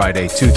Friday, 2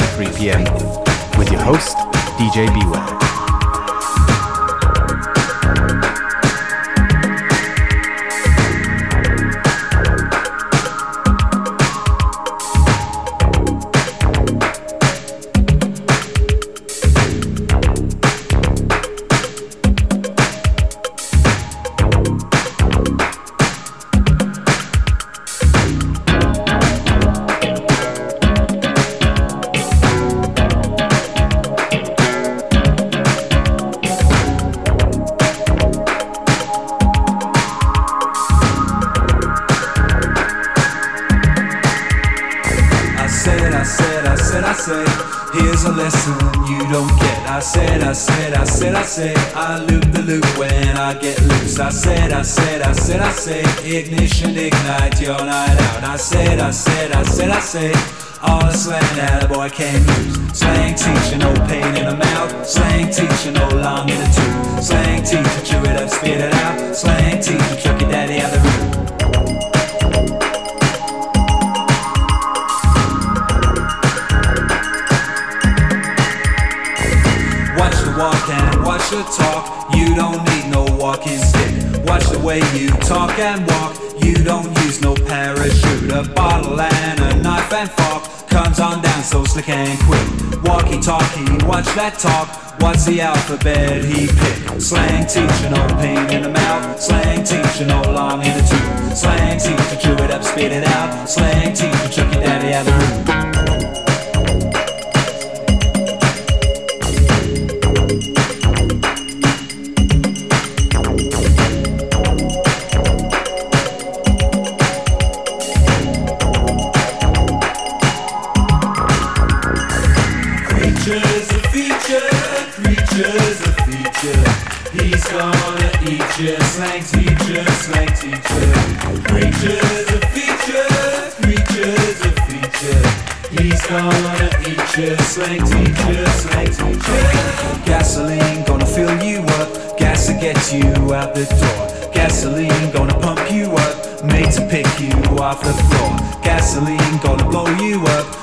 Said. All the slang that a boy can't use. Slang teacher, no pain in the mouth. Slang teacher, no long in the tooth. Slang teacher, chew it up, spit it out. Slang teacher, chuck your daddy out the room. Watch the walk and watch the talk. You don't need no walking stick. Watch the way you talk and walk. Slick and quick. Walkie talkie, watch that talk. What's the alphabet he picked? Slang teacher, no pain in the mouth. Slang teacher, no long in the tooth. Slang teacher, chew it up, spit it out. Slang teacher, chuck your daddy out the room. creature's a feature, creature's a feature. He's gonna eat you, slang teacher, slang teacher. Creature's a feature, creature's a feature. He's gonna eat you, slang teacher, slang teacher. Gasoline gonna fill you up, gas to get you out the door. Gasoline gonna pump you up, made to pick you off the floor. Gasoline gonna blow you up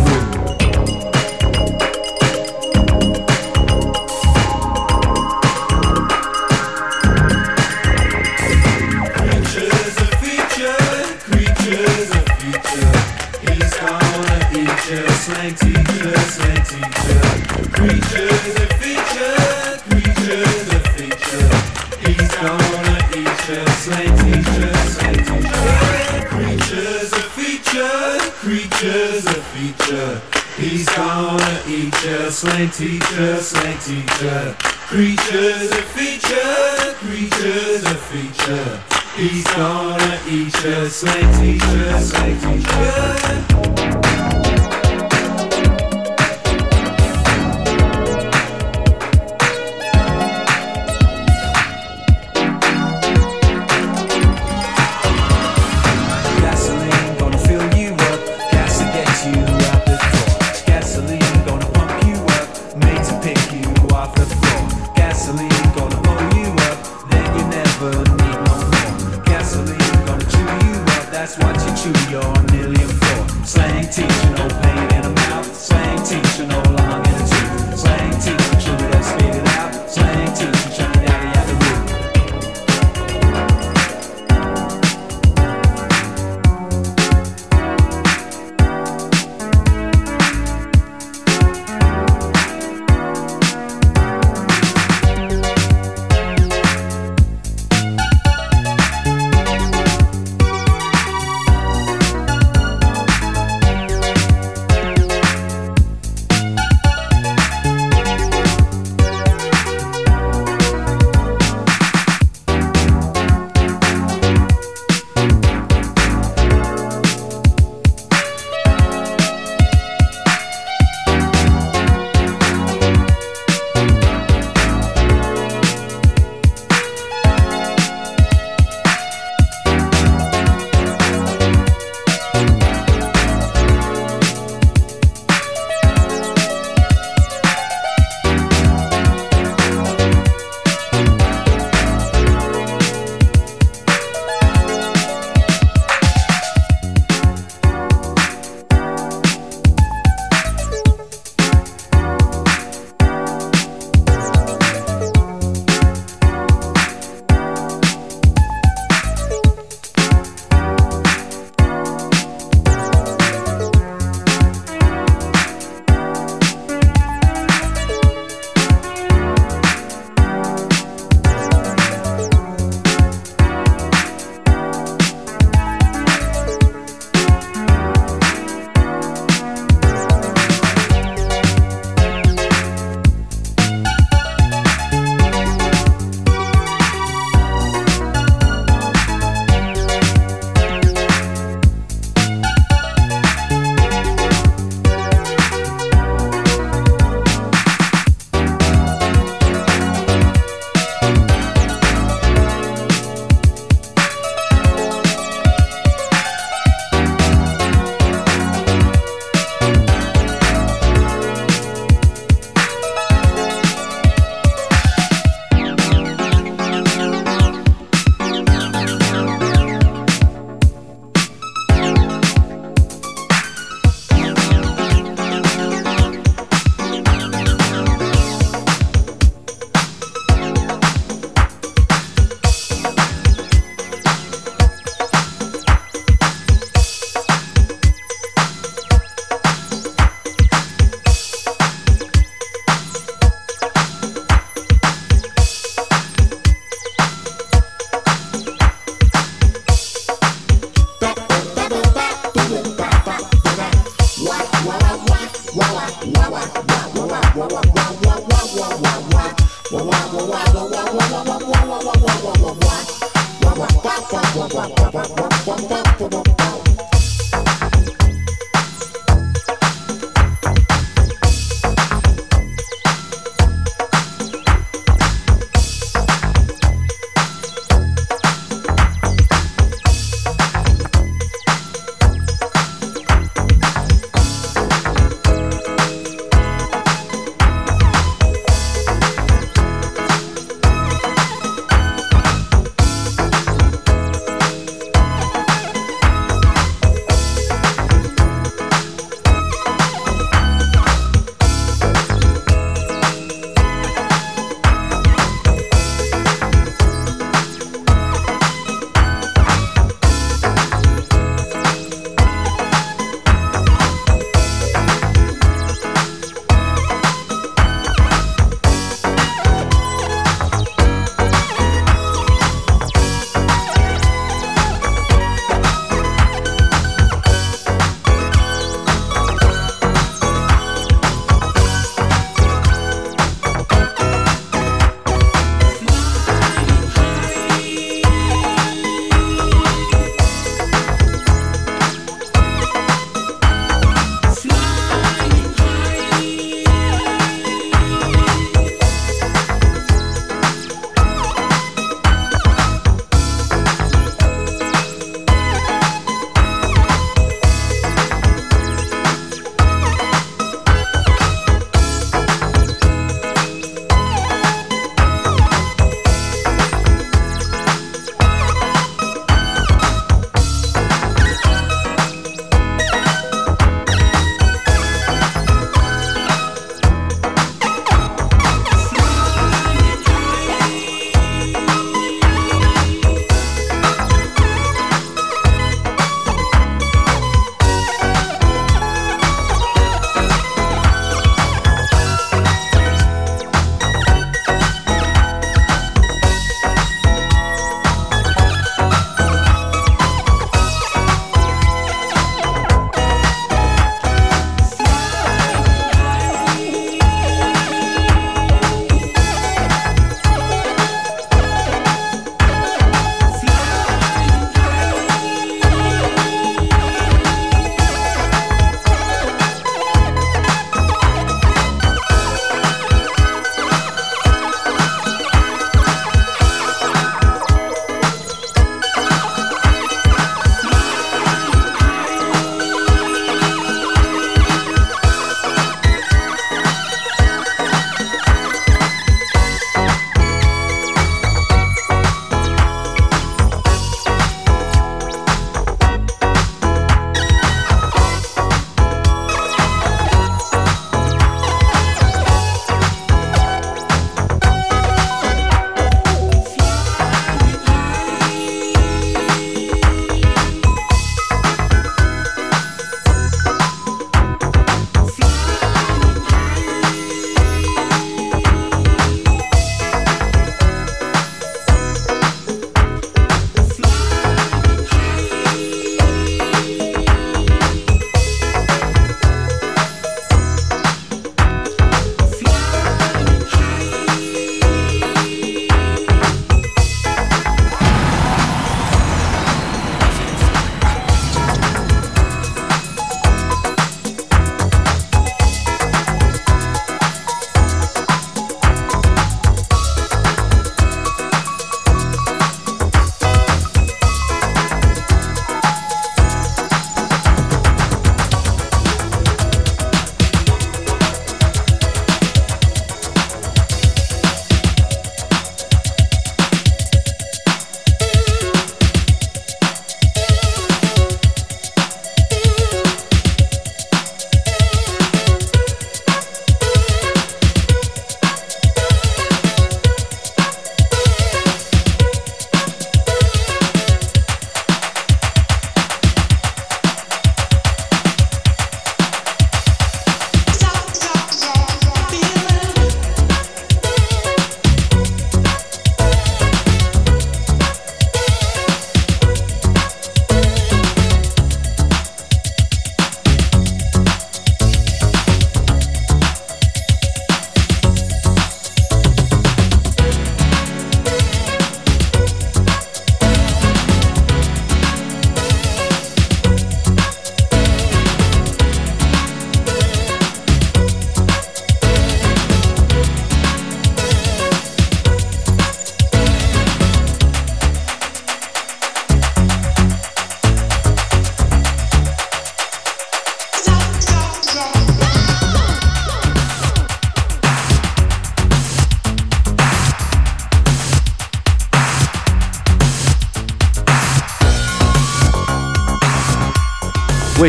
slang teacher, slang teacher. Creatures of feature, creatures of feature. He's gonna eat you, slang teacher, slang teacher.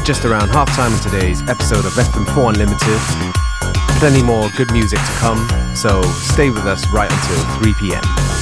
Just around halftime in today's episode of FM4 Unlimited. Plenty more good music to come, so stay with us right until 3 p.m.